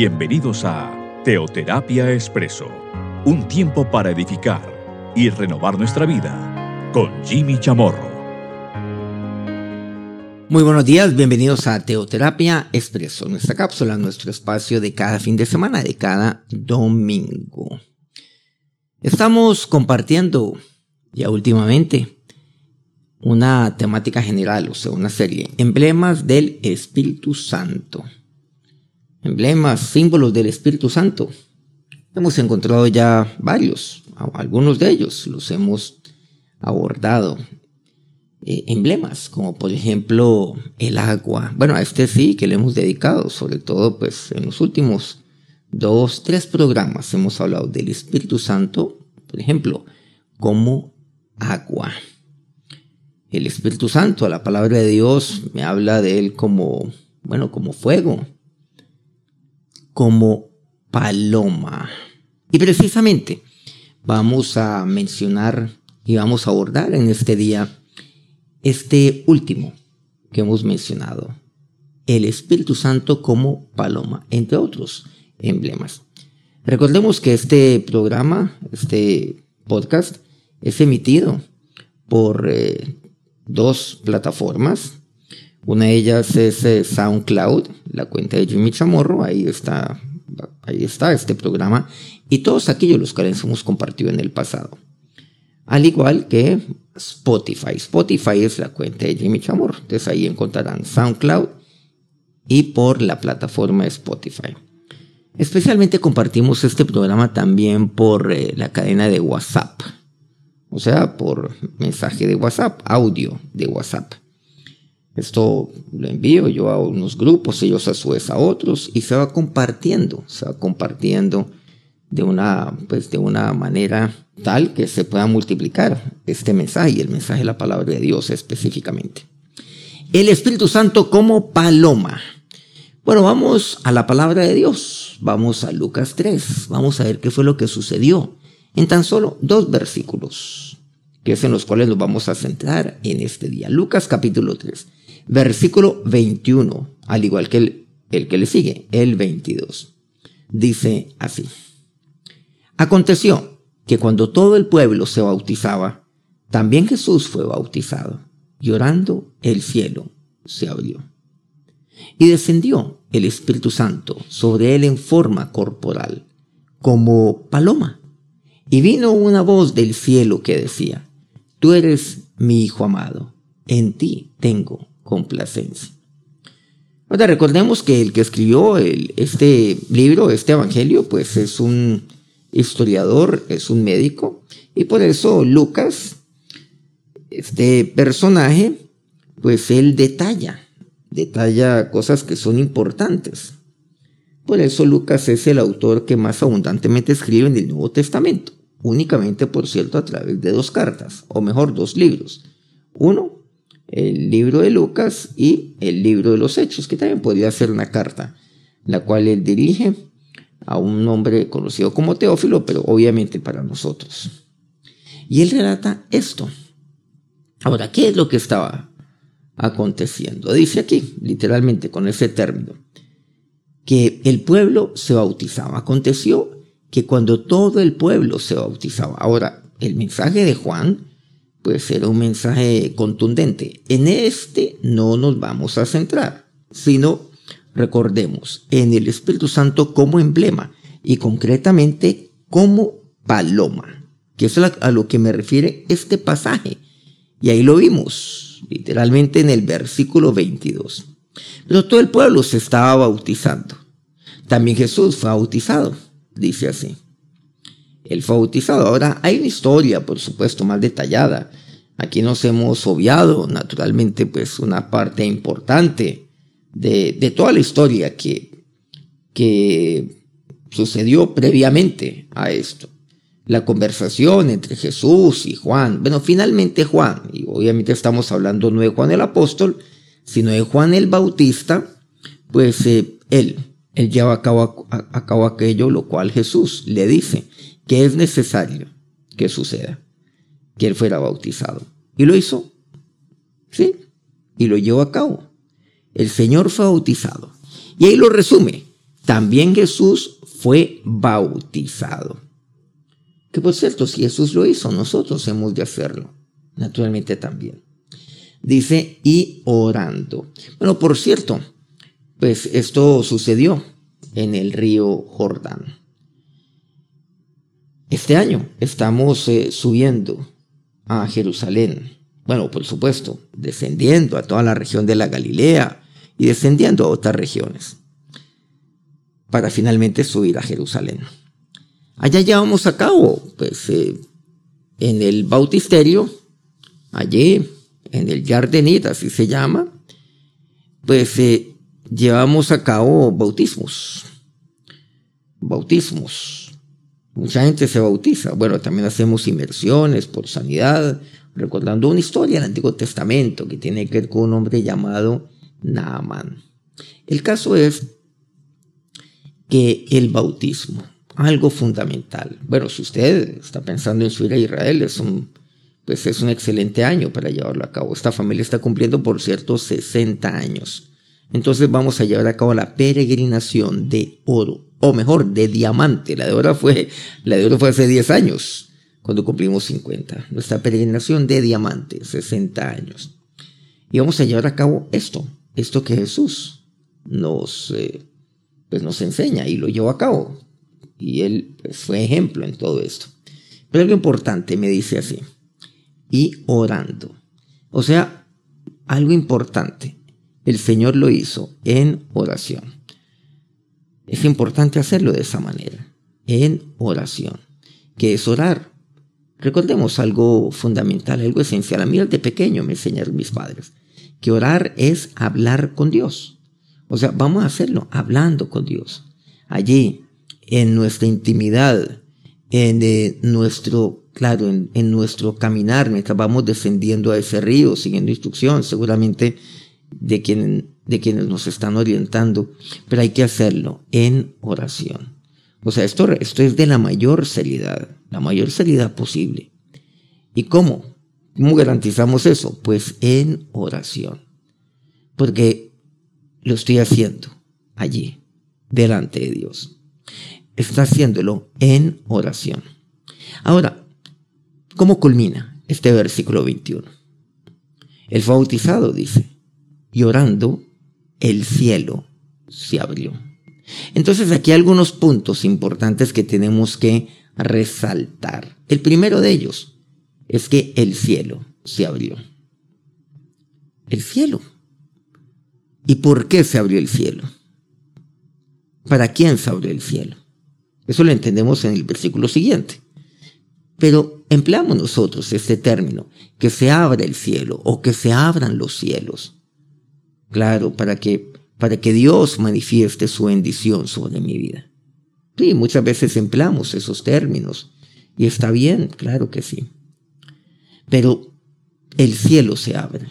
Bienvenidos a Teoterapia Expreso, un tiempo para edificar y renovar nuestra vida con Jimmy Chamorro. Muy buenos días, bienvenidos a Teoterapia Expreso, nuestra cápsula, nuestro espacio de cada fin de semana, de cada domingo. Estamos compartiendo ya últimamente una temática general, o sea, una serie, emblemas del Espíritu Santo. Emblemas, símbolos del Espíritu Santo. Hemos encontrado ya varios, algunos de ellos los hemos abordado. Eh, emblemas, como por ejemplo el agua. Bueno, a este sí que le hemos dedicado, sobre todo pues en los últimos dos, tres programas hemos hablado del Espíritu Santo, por ejemplo, como agua. El Espíritu Santo, la palabra de Dios me habla de él como, bueno, como fuego, como paloma. Y precisamente vamos a mencionar y vamos a abordar en este día este último que hemos mencionado, el Espíritu Santo como paloma, entre otros emblemas. Recordemos que este programa, este podcast, es emitido por eh, dos plataformas. Una de ellas es eh, SoundCloud, la cuenta de Jimmy Chamorro, ahí está, ahí está este programa, y todos aquellos los cuales hemos compartido en el pasado. Al igual que Spotify. Spotify es la cuenta de Jimmy Chamorro, entonces ahí encontrarán SoundCloud y por la plataforma Spotify. Especialmente compartimos este programa también por eh, la cadena de WhatsApp o sea, por mensaje de WhatsApp, audio de WhatsApp. Esto lo envío yo a unos grupos, ellos a su vez a otros, y se va compartiendo, se va compartiendo de una, pues de una manera tal que se pueda multiplicar este mensaje el mensaje de la palabra de Dios específicamente. El Espíritu Santo como paloma. Bueno, vamos a la palabra de Dios. Vamos a Lucas 3. Vamos a ver qué fue lo que sucedió en tan solo dos versículos, que es en los cuales nos vamos a centrar en este día. Lucas capítulo 3, versículo 21, al igual que el, el que le sigue, el 22. Dice así. Aconteció que cuando todo el pueblo se bautizaba, también Jesús fue bautizado. Llorando, el cielo se abrió. Y descendió el Espíritu Santo sobre él en forma corporal, como paloma y vino una voz del cielo que decía, Tú eres mi Hijo amado, en ti tengo complacencia. Ahora recordemos que el que escribió este libro, este evangelio, pues es un historiador, es un médico, y por eso Lucas, este personaje, pues él detalla, detalla cosas que son importantes. Por eso Lucas es el autor que más abundantemente escribe en el Nuevo Testamento únicamente, por cierto, a través de dos cartas, o mejor, dos libros. Uno, el libro de Lucas y el libro de los Hechos, que también podría ser una carta, la cual él dirige a un hombre conocido como Teófilo, pero obviamente para nosotros. Y él relata esto. Ahora, ¿qué es lo que estaba aconteciendo? Dice aquí, literalmente con ese término, que el pueblo se bautizaba. Aconteció que cuando todo el pueblo se bautizaba. Ahora, el mensaje de Juan, pues era un mensaje contundente. En este no nos vamos a centrar, sino recordemos en el Espíritu Santo como emblema y concretamente como paloma, que es a lo que me refiere este pasaje. Y ahí lo vimos, literalmente en el versículo 22. Pero todo el pueblo se estaba bautizando. También Jesús fue bautizado dice así. El bautizado. Ahora hay una historia, por supuesto, más detallada. Aquí nos hemos obviado, naturalmente, pues una parte importante de, de toda la historia que, que sucedió previamente a esto. La conversación entre Jesús y Juan. Bueno, finalmente Juan, y obviamente estamos hablando no de Juan el apóstol, sino de Juan el Bautista, pues eh, él él lleva a cabo, a, cabo aquello lo cual Jesús le dice que es necesario que suceda, que él fuera bautizado. Y lo hizo, ¿sí? Y lo llevó a cabo. El Señor fue bautizado. Y ahí lo resume también Jesús fue bautizado. Que por cierto, si Jesús lo hizo, nosotros hemos de hacerlo. Naturalmente también. Dice, y orando. Bueno, por cierto, pues esto sucedió en el río Jordán. Este año estamos eh, subiendo a Jerusalén. Bueno, por supuesto, descendiendo a toda la región de la Galilea y descendiendo a otras regiones para finalmente subir a Jerusalén. Allá llevamos a cabo, pues, eh, en el bautisterio, allí, en el Jardenit, así se llama, pues eh, llevamos a cabo bautismos. Bautismos. Mucha gente se bautiza. Bueno, también hacemos inmersiones por sanidad, recordando una historia del Antiguo Testamento que tiene que ver con un hombre llamado Naaman. El caso es que el bautismo algo fundamental. Bueno, si usted está pensando en subir a Israel, es un, pues es un excelente año para llevarlo a cabo. Esta familia está cumpliendo, por cierto, 60 años. Entonces vamos a llevar a cabo la peregrinación de oro, o mejor, de diamante. La de oro fue, la de oro fue hace 10 años, cuando cumplimos 50. Nuestra peregrinación de diamante, 60 años. Y vamos a llevar a cabo esto, esto que Jesús nos, eh, pues nos enseña y lo llevó a cabo y él pues, fue ejemplo en todo esto. Pero algo importante me dice así, y orando. O sea, algo importante, el Señor lo hizo en oración. Es importante hacerlo de esa manera, en oración, que es orar. Recordemos algo fundamental, algo esencial. A mí desde pequeño me enseñaron mis padres, que orar es hablar con Dios. O sea, vamos a hacerlo hablando con Dios. Allí, en nuestra intimidad, en eh, nuestro, claro, en, nuestro caminar, mientras vamos descendiendo a ese río, siguiendo instrucción, seguramente de, quien, de quienes nos están orientando, pero hay que hacerlo en oración. O sea, esto, esto es de la mayor seriedad, la mayor seriedad posible. ¿Y cómo? ¿Cómo garantizamos eso? Pues en oración. Porque lo estoy haciendo allí, delante de Dios está haciéndolo en oración. Ahora, ¿cómo culmina este versículo 21? El bautizado dice, y orando, el cielo se abrió. Entonces aquí hay algunos puntos importantes que tenemos que resaltar. El primero de ellos es que el cielo se abrió. El cielo. ¿Y por qué se abrió el cielo? ¿Para quién se abrió el cielo? Eso lo entendemos en el versículo siguiente. Pero empleamos nosotros este término, que se abra el cielo o que se abran los cielos. Claro, para que, para que Dios manifieste su bendición sobre mi vida. Sí, muchas veces empleamos esos términos y está bien, claro que sí. Pero el cielo se abre.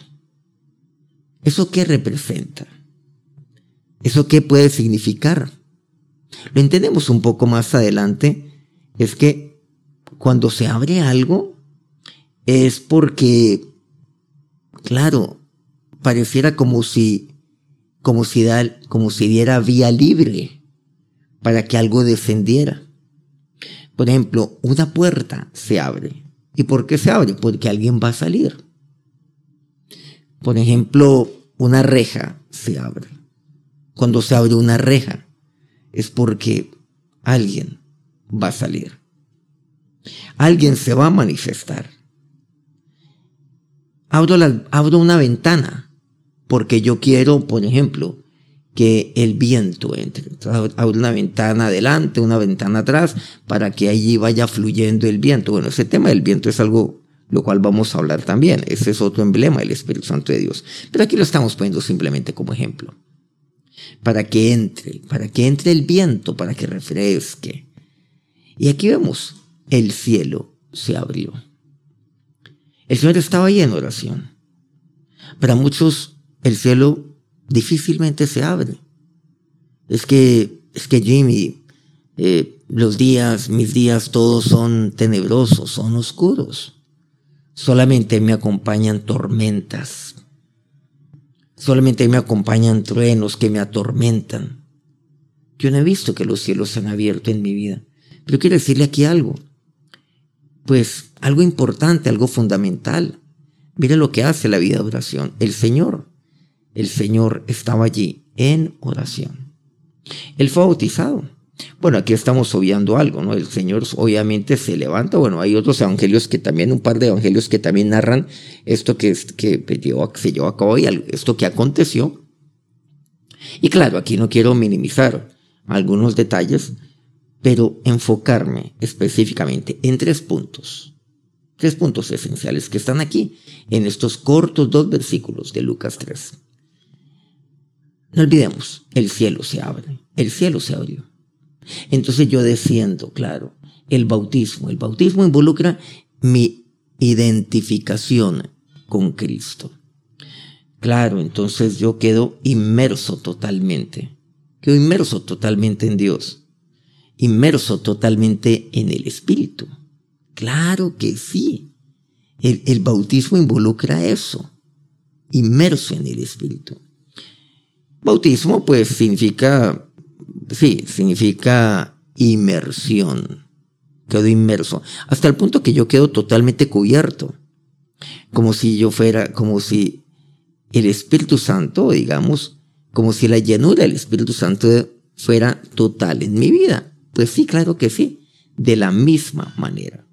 ¿Eso qué representa? ¿Eso qué puede significar? Lo entendemos un poco más adelante, es que cuando se abre algo es porque, claro, pareciera como si, como si, da, como si diera vía libre para que algo descendiera. Por ejemplo, una puerta se abre. ¿Y por qué se abre? Porque alguien va a salir. Por ejemplo, una reja se abre. Cuando se abre una reja, es porque alguien va a salir. Alguien se va a manifestar. Abro, abro una ventana porque yo quiero, por ejemplo, que el viento entre. abro una ventana adelante, una ventana atrás, para que allí vaya fluyendo el viento. Bueno, ese tema del viento es algo lo cual vamos a hablar también. Ese es otro emblema del Espíritu Santo de Dios. Pero aquí lo estamos poniendo simplemente como ejemplo para que entre, para que entre el viento, para que refresque. Y aquí vemos, el cielo se abrió. El Señor estaba ahí en oración. Para muchos el cielo difícilmente se abre. Es que, es que Jimmy, eh, los días, mis días todos son tenebrosos, son oscuros. Solamente me acompañan tormentas, Solamente me acompañan truenos que me atormentan. Yo no he visto que los cielos se han abierto en mi vida. Pero quiero decirle aquí algo. Pues algo importante, algo fundamental. Mire lo que hace la vida de oración. El Señor, el Señor estaba allí en oración. Él fue bautizado. Bueno, aquí estamos obviando algo, ¿no? El Señor obviamente se levanta. Bueno, hay otros evangelios que también, un par de evangelios que también narran esto que, que se llevó a cabo y esto que aconteció. Y claro, aquí no quiero minimizar algunos detalles, pero enfocarme específicamente en tres puntos. Tres puntos esenciales que están aquí en estos cortos dos versículos de Lucas 3. No olvidemos, el cielo se abre, el cielo se abrió. Entonces yo desciendo, claro, el bautismo. El bautismo involucra mi identificación con Cristo. Claro, entonces yo quedo inmerso totalmente. Quedo inmerso totalmente en Dios. Inmerso totalmente en el Espíritu. Claro que sí. El, el bautismo involucra eso. Inmerso en el Espíritu. Bautismo pues significa sí, significa inmersión. Quedo inmerso. Hasta el punto que yo quedo totalmente cubierto. Como si yo fuera, como si el Espíritu Santo, digamos, como si la llenura del Espíritu Santo fuera total en mi vida. Pues sí, claro que sí. De la misma manera.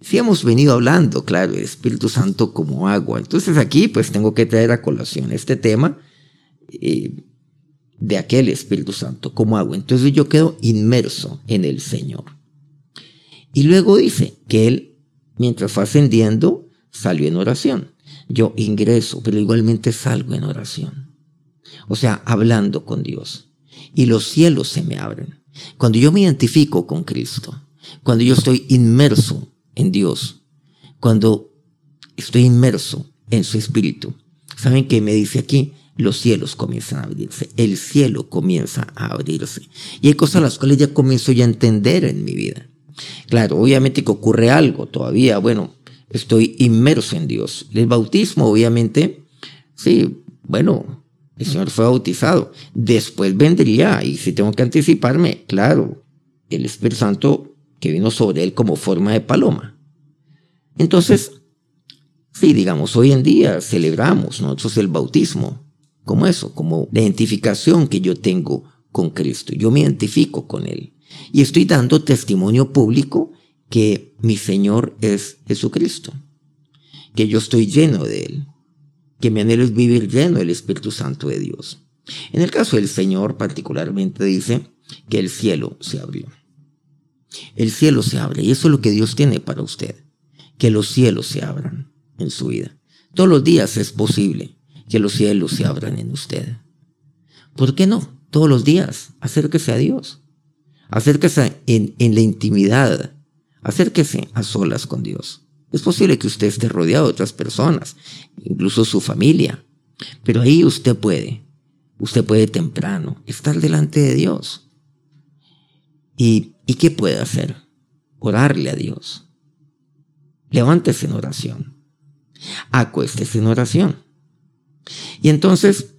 Si hemos venido hablando, claro, del Espíritu Santo como agua. Entonces aquí pues tengo que traer a colación este tema. Eh, de aquel Espíritu Santo como agua. Entonces yo quedo inmerso en el Señor. Y luego dice que él, mientras fue ascendiendo, salió en oración. Yo ingreso, pero igualmente salgo en oración. O sea, hablando con Dios. Y los cielos se me abren. Cuando yo me identifico con Cristo, cuando yo estoy inmerso en Dios, cuando estoy inmerso en su Espíritu, ¿saben qué me dice aquí? Los cielos comienzan a abrirse, el cielo comienza a abrirse. Y hay cosas las cuales ya comienzo ya a entender en mi vida. Claro, obviamente que ocurre algo todavía, bueno, estoy inmerso en Dios. El bautismo, obviamente, sí, bueno, el Señor fue bautizado. Después vendría, y si tengo que anticiparme, claro, el Espíritu Santo que vino sobre él como forma de paloma. Entonces, sí, digamos, hoy en día celebramos nosotros el bautismo, como eso, como la identificación que yo tengo con Cristo. Yo me identifico con Él. Y estoy dando testimonio público que mi Señor es Jesucristo, que yo estoy lleno de Él, que mi anhelo es vivir lleno del Espíritu Santo de Dios. En el caso del Señor particularmente dice que el cielo se abrió. El cielo se abre y eso es lo que Dios tiene para usted, que los cielos se abran en su vida. Todos los días es posible que los cielos se abran en usted. ¿Por qué no? Todos los días, acérquese a Dios. Acérquese en, en la intimidad. Acérquese a solas con Dios. Es posible que usted esté rodeado de otras personas, incluso su familia. Pero ahí usted puede, usted puede temprano estar delante de Dios. ¿Y, ¿y qué puede hacer? Orarle a Dios. Levántese en oración. Acuéstese en oración. Y entonces,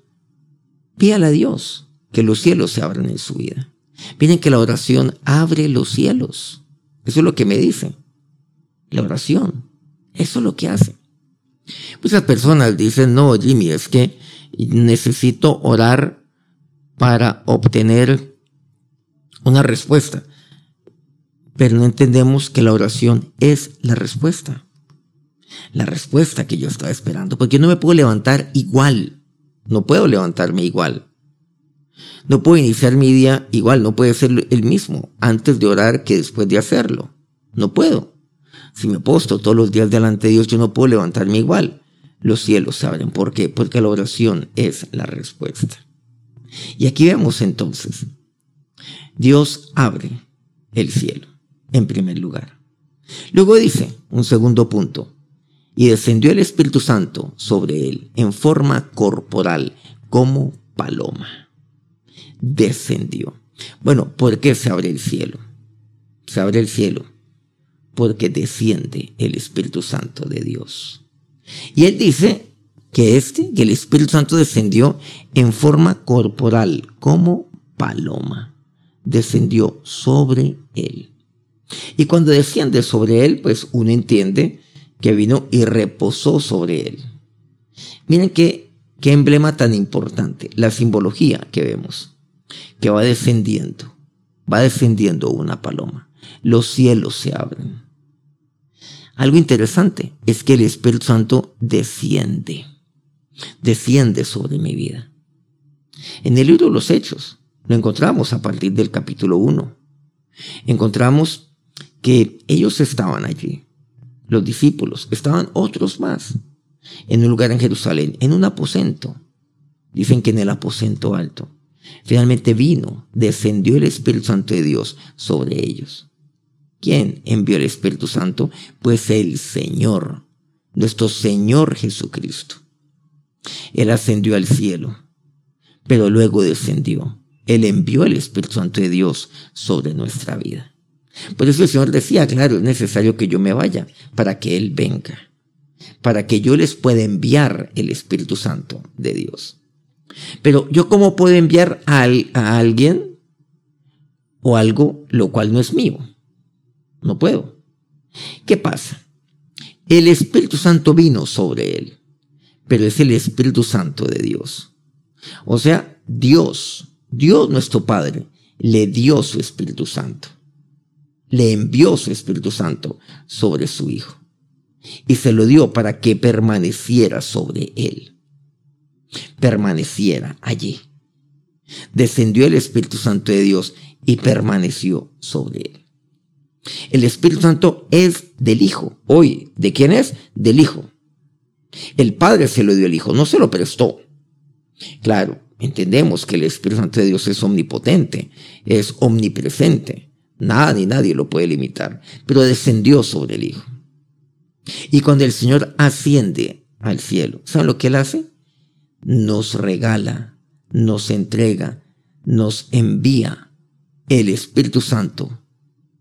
pídale a Dios que los cielos se abran en su vida. Miren que la oración abre los cielos. Eso es lo que me dice. La oración. Eso es lo que hace. Muchas personas dicen, no, Jimmy, es que necesito orar para obtener una respuesta. Pero no entendemos que la oración es la respuesta la respuesta que yo estaba esperando, porque no me puedo levantar igual, no puedo levantarme igual. No puedo iniciar mi día igual, no puede ser el mismo antes de orar que después de hacerlo. No puedo. Si me posto todos los días delante de Dios, yo no puedo levantarme igual. Los cielos se abren. ¿Por qué? Porque la oración es la respuesta. Y aquí vemos entonces, Dios abre el cielo, en primer lugar. Luego dice, un segundo punto, y descendió el Espíritu Santo sobre él en forma corporal, como paloma. Descendió. Bueno, ¿por qué se abre el cielo? Se abre el cielo porque desciende el Espíritu Santo de Dios. Y él dice que este, que el Espíritu Santo descendió en forma corporal, como paloma. Descendió sobre él. Y cuando desciende sobre él, pues uno entiende que vino y reposó sobre él. Miren qué, qué emblema tan importante, la simbología que vemos, que va descendiendo, va descendiendo una paloma. Los cielos se abren. Algo interesante es que el Espíritu Santo desciende, desciende sobre mi vida. En el libro de los Hechos lo encontramos a partir del capítulo 1. Encontramos que ellos estaban allí, los discípulos, estaban otros más, en un lugar en Jerusalén, en un aposento. Dicen que en el aposento alto. Finalmente vino, descendió el Espíritu Santo de Dios sobre ellos. ¿Quién envió el Espíritu Santo? Pues el Señor, nuestro Señor Jesucristo. Él ascendió al cielo, pero luego descendió. Él envió el Espíritu Santo de Dios sobre nuestra vida. Por eso el Señor decía, claro, es necesario que yo me vaya para que Él venga, para que yo les pueda enviar el Espíritu Santo de Dios. Pero yo cómo puedo enviar a, a alguien o algo lo cual no es mío. No puedo. ¿Qué pasa? El Espíritu Santo vino sobre él, pero es el Espíritu Santo de Dios. O sea, Dios, Dios nuestro Padre, le dio su Espíritu Santo le envió su Espíritu Santo sobre su Hijo y se lo dio para que permaneciera sobre él, permaneciera allí. Descendió el Espíritu Santo de Dios y permaneció sobre él. El Espíritu Santo es del Hijo. Hoy, ¿de quién es? Del Hijo. El Padre se lo dio al Hijo, no se lo prestó. Claro, entendemos que el Espíritu Santo de Dios es omnipotente, es omnipresente. Nada ni nadie lo puede limitar, pero descendió sobre el Hijo. Y cuando el Señor asciende al cielo, ¿saben lo que Él hace? Nos regala, nos entrega, nos envía el Espíritu Santo,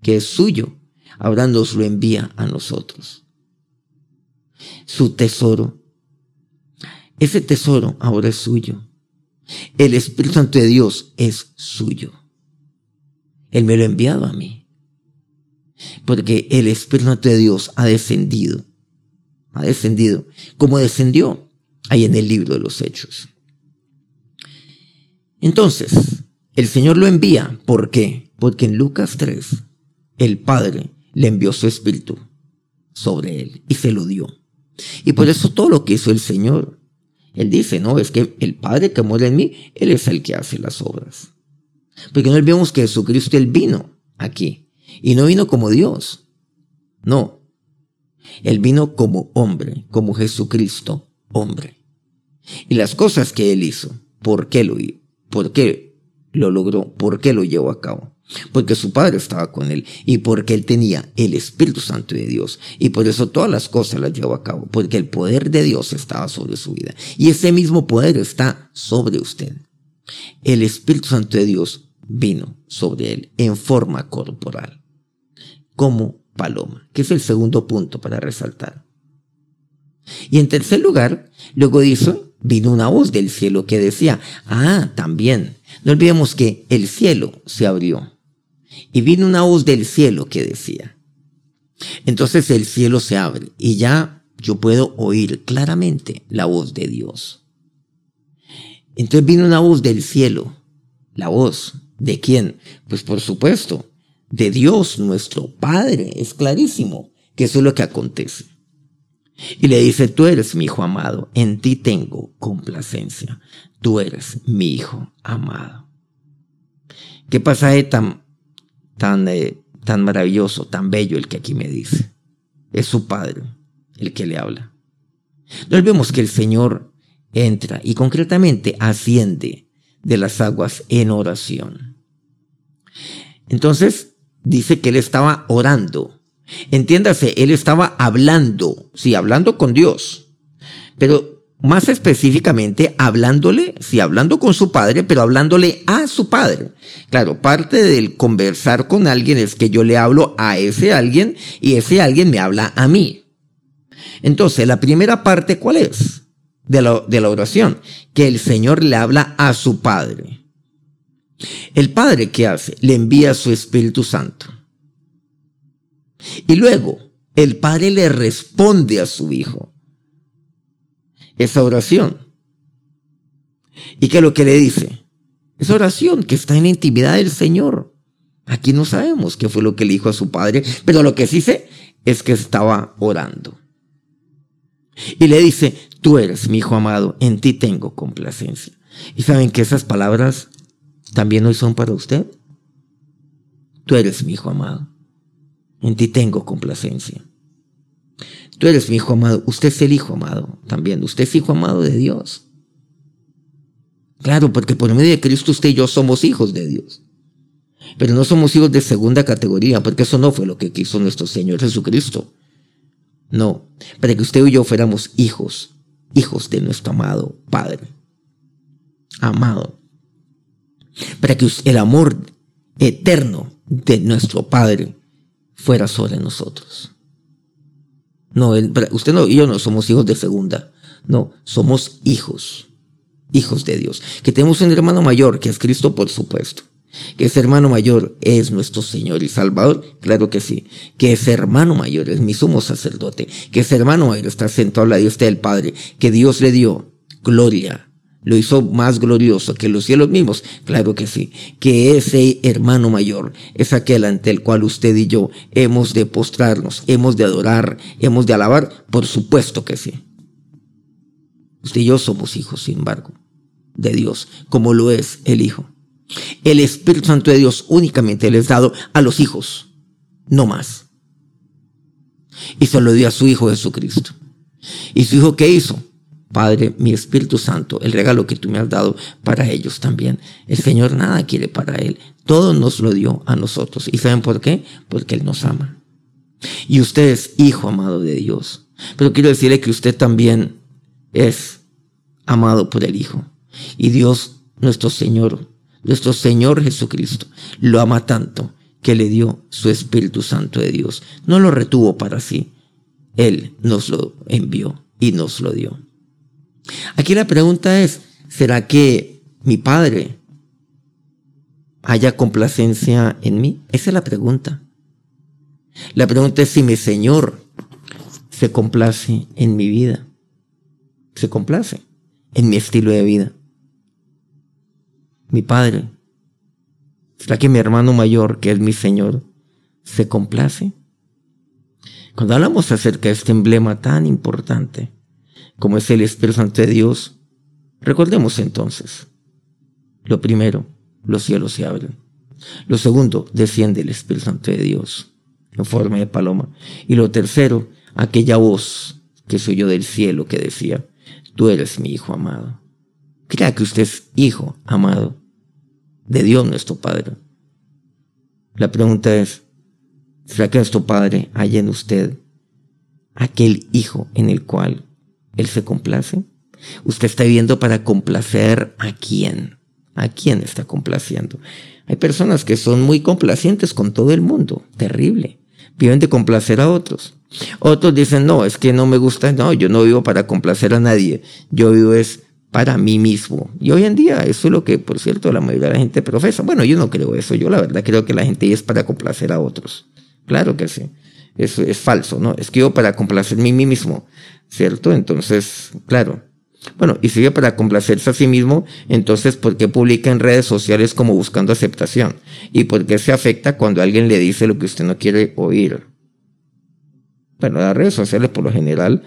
que es suyo, ahora nos lo envía a nosotros. Su tesoro. Ese tesoro ahora es suyo. El Espíritu Santo de Dios es suyo. Él me lo ha enviado a mí. Porque el Espíritu de Dios ha descendido. Ha descendido. Como descendió ahí en el libro de los Hechos. Entonces, el Señor lo envía. ¿Por qué? Porque en Lucas 3, el Padre le envió su Espíritu sobre él y se lo dio. Y por eso todo lo que hizo el Señor, Él dice, no, es que el Padre que muere en mí, Él es el que hace las obras. Porque no olvidemos que Jesucristo, Él vino aquí. Y no vino como Dios. No. Él vino como hombre, como Jesucristo, hombre. Y las cosas que Él hizo, ¿por qué lo, por qué lo logró? ¿Por qué lo llevó a cabo? Porque su Padre estaba con Él y porque Él tenía el Espíritu Santo de Dios. Y por eso todas las cosas las llevó a cabo, porque el poder de Dios estaba sobre su vida. Y ese mismo poder está sobre usted. El Espíritu Santo de Dios vino sobre él en forma corporal, como paloma, que es el segundo punto para resaltar. Y en tercer lugar, luego dice, vino una voz del cielo que decía, ah, también, no olvidemos que el cielo se abrió. Y vino una voz del cielo que decía. Entonces el cielo se abre y ya yo puedo oír claramente la voz de Dios. Entonces vino una voz del cielo, la voz ¿De quién? Pues por supuesto, de Dios nuestro Padre. Es clarísimo que eso es lo que acontece. Y le dice, tú eres mi hijo amado, en ti tengo complacencia. Tú eres mi hijo amado. ¿Qué pasaje tan, tan, eh, tan maravilloso, tan bello el que aquí me dice? Es su Padre el que le habla. No vemos que el Señor entra y concretamente asciende de las aguas en oración. Entonces, dice que él estaba orando. Entiéndase, él estaba hablando, sí, hablando con Dios, pero más específicamente hablándole, sí, hablando con su padre, pero hablándole a su padre. Claro, parte del conversar con alguien es que yo le hablo a ese alguien y ese alguien me habla a mí. Entonces, la primera parte, ¿cuál es? De la, oración, que el Señor le habla a su padre. El Padre, ¿qué hace? Le envía su Espíritu Santo. Y luego, el Padre le responde a su Hijo esa oración. ¿Y qué es lo que le dice? Esa oración que está en la intimidad del Señor. Aquí no sabemos qué fue lo que le dijo a su padre, pero lo que sí sé es que estaba orando. Y le dice, tú eres mi hijo amado, en ti tengo complacencia. Y saben que esas palabras también hoy son para usted. Tú eres mi hijo amado, en ti tengo complacencia. Tú eres mi hijo amado, usted es el hijo amado también, usted es hijo amado de Dios. Claro, porque por medio de Cristo usted y yo somos hijos de Dios. Pero no somos hijos de segunda categoría, porque eso no fue lo que quiso nuestro Señor Jesucristo. No, para que usted y yo fuéramos hijos, hijos de nuestro amado Padre. Amado. Para que el amor eterno de nuestro Padre fuera sobre nosotros. No, usted no yo no somos hijos de segunda. No, somos hijos, hijos de Dios. Que tenemos un hermano mayor, que es Cristo, por supuesto. Que ese hermano mayor es nuestro Señor y Salvador, claro que sí. Que ese hermano mayor es mi sumo sacerdote. Que ese hermano mayor está sentado a la diestra del Padre. Que Dios le dio gloria. Lo hizo más glorioso que los cielos mismos, claro que sí. Que ese hermano mayor es aquel ante el cual usted y yo hemos de postrarnos, hemos de adorar, hemos de alabar, por supuesto que sí. Usted y yo somos hijos, sin embargo, de Dios, como lo es el Hijo. El Espíritu Santo de Dios únicamente le es dado a los hijos, no más. Y se lo dio a su Hijo Jesucristo. ¿Y su Hijo qué hizo? Padre, mi Espíritu Santo, el regalo que tú me has dado para ellos también. El Señor nada quiere para Él. Todo nos lo dio a nosotros. ¿Y saben por qué? Porque Él nos ama. Y usted es hijo amado de Dios. Pero quiero decirle que usted también es amado por el Hijo. Y Dios, nuestro Señor, nuestro Señor Jesucristo, lo ama tanto que le dio su Espíritu Santo de Dios. No lo retuvo para sí. Él nos lo envió y nos lo dio. Aquí la pregunta es, ¿será que mi Padre haya complacencia en mí? Esa es la pregunta. La pregunta es si mi Señor se complace en mi vida. Se complace en mi estilo de vida. Mi Padre. ¿Será que mi hermano mayor, que es mi Señor, se complace? Cuando hablamos acerca de este emblema tan importante, como es el Espíritu Santo de Dios, recordemos entonces, lo primero, los cielos se abren. Lo segundo, desciende el Espíritu Santo de Dios en forma de paloma. Y lo tercero, aquella voz que soy yo del cielo que decía, tú eres mi hijo amado. Crea que usted es hijo amado de Dios nuestro Padre. La pregunta es, ¿será que nuestro Padre hay en usted aquel hijo en el cual él se complace. Usted está viviendo para complacer a quién. ¿A quién está complaciendo? Hay personas que son muy complacientes con todo el mundo. Terrible. Viven de complacer a otros. Otros dicen, no, es que no me gusta. No, yo no vivo para complacer a nadie. Yo vivo es para mí mismo. Y hoy en día eso es lo que, por cierto, la mayoría de la gente profesa. Bueno, yo no creo eso. Yo la verdad creo que la gente es para complacer a otros. Claro que sí. Eso es falso, ¿no? Es que yo para complacer a mí mismo. ¿cierto? Entonces, claro. Bueno, y sigue para complacerse a sí mismo, entonces, ¿por qué publica en redes sociales como buscando aceptación? ¿Y por qué se afecta cuando alguien le dice lo que usted no quiere oír? Bueno, las redes sociales por lo general,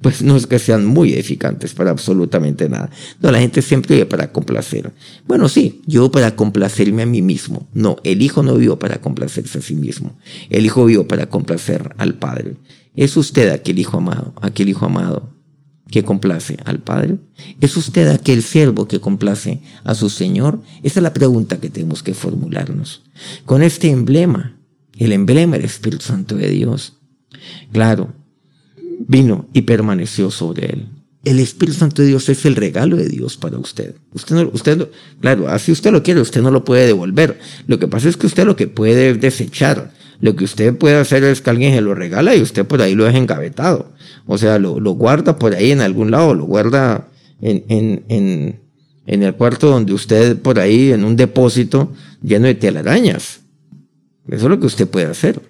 pues no es que sean muy edificantes para absolutamente nada. No, la gente siempre vive para complacer. Bueno, sí, yo para complacerme a mí mismo. No, el hijo no vivió para complacerse a sí mismo. El hijo vivió para complacer al padre. ¿Es usted aquel hijo amado, aquel hijo amado que complace al Padre? ¿Es usted aquel siervo que complace a su Señor? Esa es la pregunta que tenemos que formularnos. Con este emblema, el emblema del Espíritu Santo de Dios, claro, vino y permaneció sobre él. El Espíritu Santo de Dios es el regalo de Dios para usted. Usted no, usted claro, así usted lo quiere, usted no lo puede devolver. Lo que pasa es que usted lo que puede desechar lo que usted puede hacer es que alguien se lo regala y usted por ahí lo deja engavetado. O sea, lo, lo guarda por ahí en algún lado, lo guarda en, en, en, en el cuarto donde usted por ahí en un depósito lleno de telarañas. Eso es lo que usted puede hacer.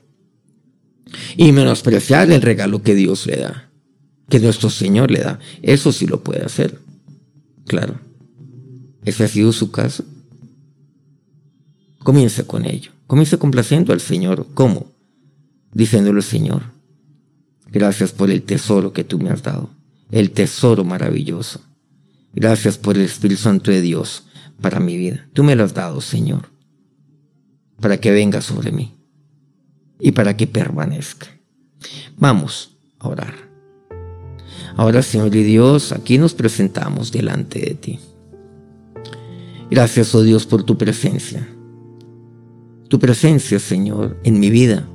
Y menospreciar el regalo que Dios le da, que nuestro Señor le da. Eso sí lo puede hacer. Claro. Ese ha sido su caso. Comience con ello. Comience complaciendo al Señor. ¿Cómo? Diciéndole, Señor, gracias por el tesoro que tú me has dado. El tesoro maravilloso. Gracias por el Espíritu Santo de Dios para mi vida. Tú me lo has dado, Señor, para que venga sobre mí y para que permanezca. Vamos a orar. Ahora, Señor y Dios, aquí nos presentamos delante de ti. Gracias, oh Dios, por tu presencia. Tu presencia, Señor, en mi vida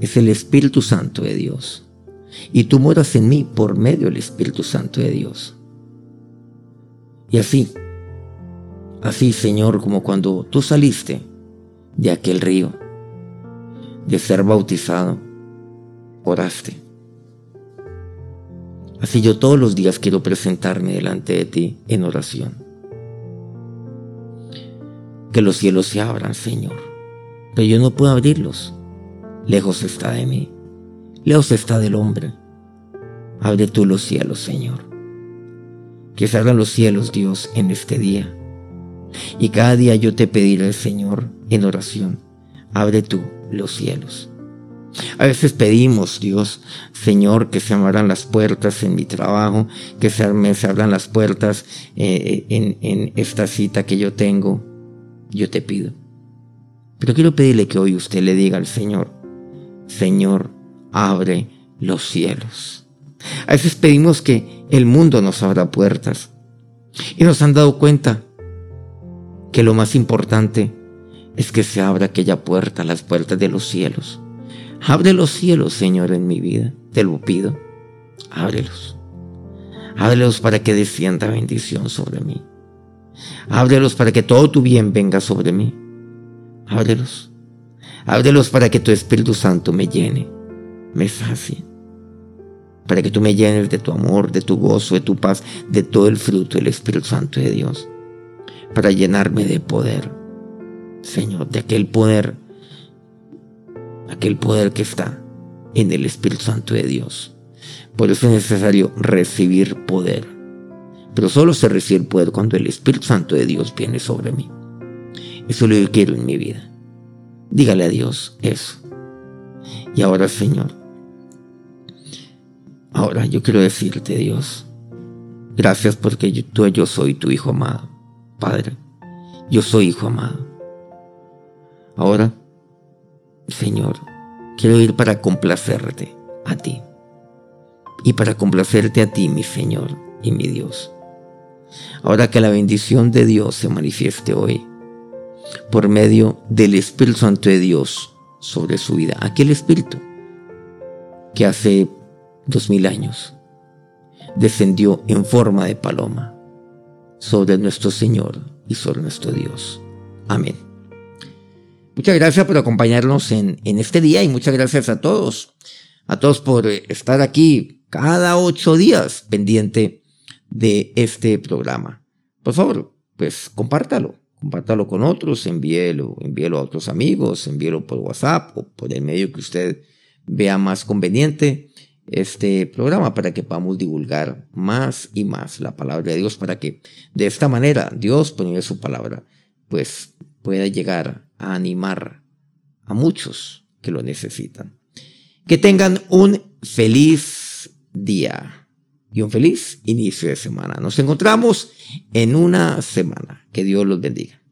es el Espíritu Santo de Dios. Y tú moras en mí por medio del Espíritu Santo de Dios. Y así, así Señor, como cuando tú saliste de aquel río, de ser bautizado, oraste. Así yo todos los días quiero presentarme delante de ti en oración. Que los cielos se abran, Señor, pero yo no puedo abrirlos. Lejos está de mí, lejos está del hombre. Abre tú los cielos, Señor que se abran los cielos, Dios, en este día. Y cada día yo te pediré, Señor, en oración, abre tú los cielos. A veces pedimos, Dios, Señor, que se abran las puertas en mi trabajo, que se, abran las puertas eh, en, en esta cita que yo tengo. Yo te pido. Pero quiero pedirle que hoy usted le diga al Señor, Señor, abre los cielos. A veces pedimos que el mundo nos abra puertas y nos han dado cuenta que lo más importante es que se abra aquella puerta, las puertas de los cielos. Abre los cielos, Señor, en mi vida, te lo pido. Ábrelos. Ábrelos para que descienda bendición sobre mí. Ábrelos para que todo tu bien venga sobre mí. Ábrelos. Ábrelos para que tu Espíritu Santo me llene, me sacie para que tú me llenes de tu amor, de tu gozo, de tu paz, de todo el fruto del Espíritu Santo de Dios, para llenarme de poder, Señor, de aquel poder, aquel poder que está en el Espíritu Santo de Dios. Por eso es necesario recibir poder. Pero solo se recibe poder cuando el Espíritu Santo de Dios viene sobre mí. Eso es lo que quiero en mi vida. Dígale a Dios eso. Y ahora, Señor, Ahora yo quiero decirte, Dios, gracias porque yo, tú, yo soy tu hijo amado. Padre, yo soy hijo amado. Ahora, Señor, quiero ir para complacerte a ti. Y para complacerte a ti, mi Señor y mi Dios. Ahora que la bendición de Dios se manifieste hoy por medio del Espíritu Santo de Dios sobre su vida. Aquel Espíritu que hace dos mil años, descendió en forma de paloma sobre nuestro Señor y sobre nuestro Dios. Amén. Muchas gracias por acompañarnos en, en este día y muchas gracias a todos, a todos por estar aquí cada ocho días pendiente de este programa. Por favor, pues compártalo, compártalo con otros, envíelo, envíelo a otros amigos, envíelo por WhatsApp o por el medio que usted vea más conveniente este programa para que podamos divulgar más y más la palabra de Dios, para que de esta manera Dios, poniendo su palabra, pues pueda llegar a animar a muchos que lo necesitan. Que tengan un feliz día y un feliz inicio de semana. Nos encontramos en una semana. Que Dios los bendiga.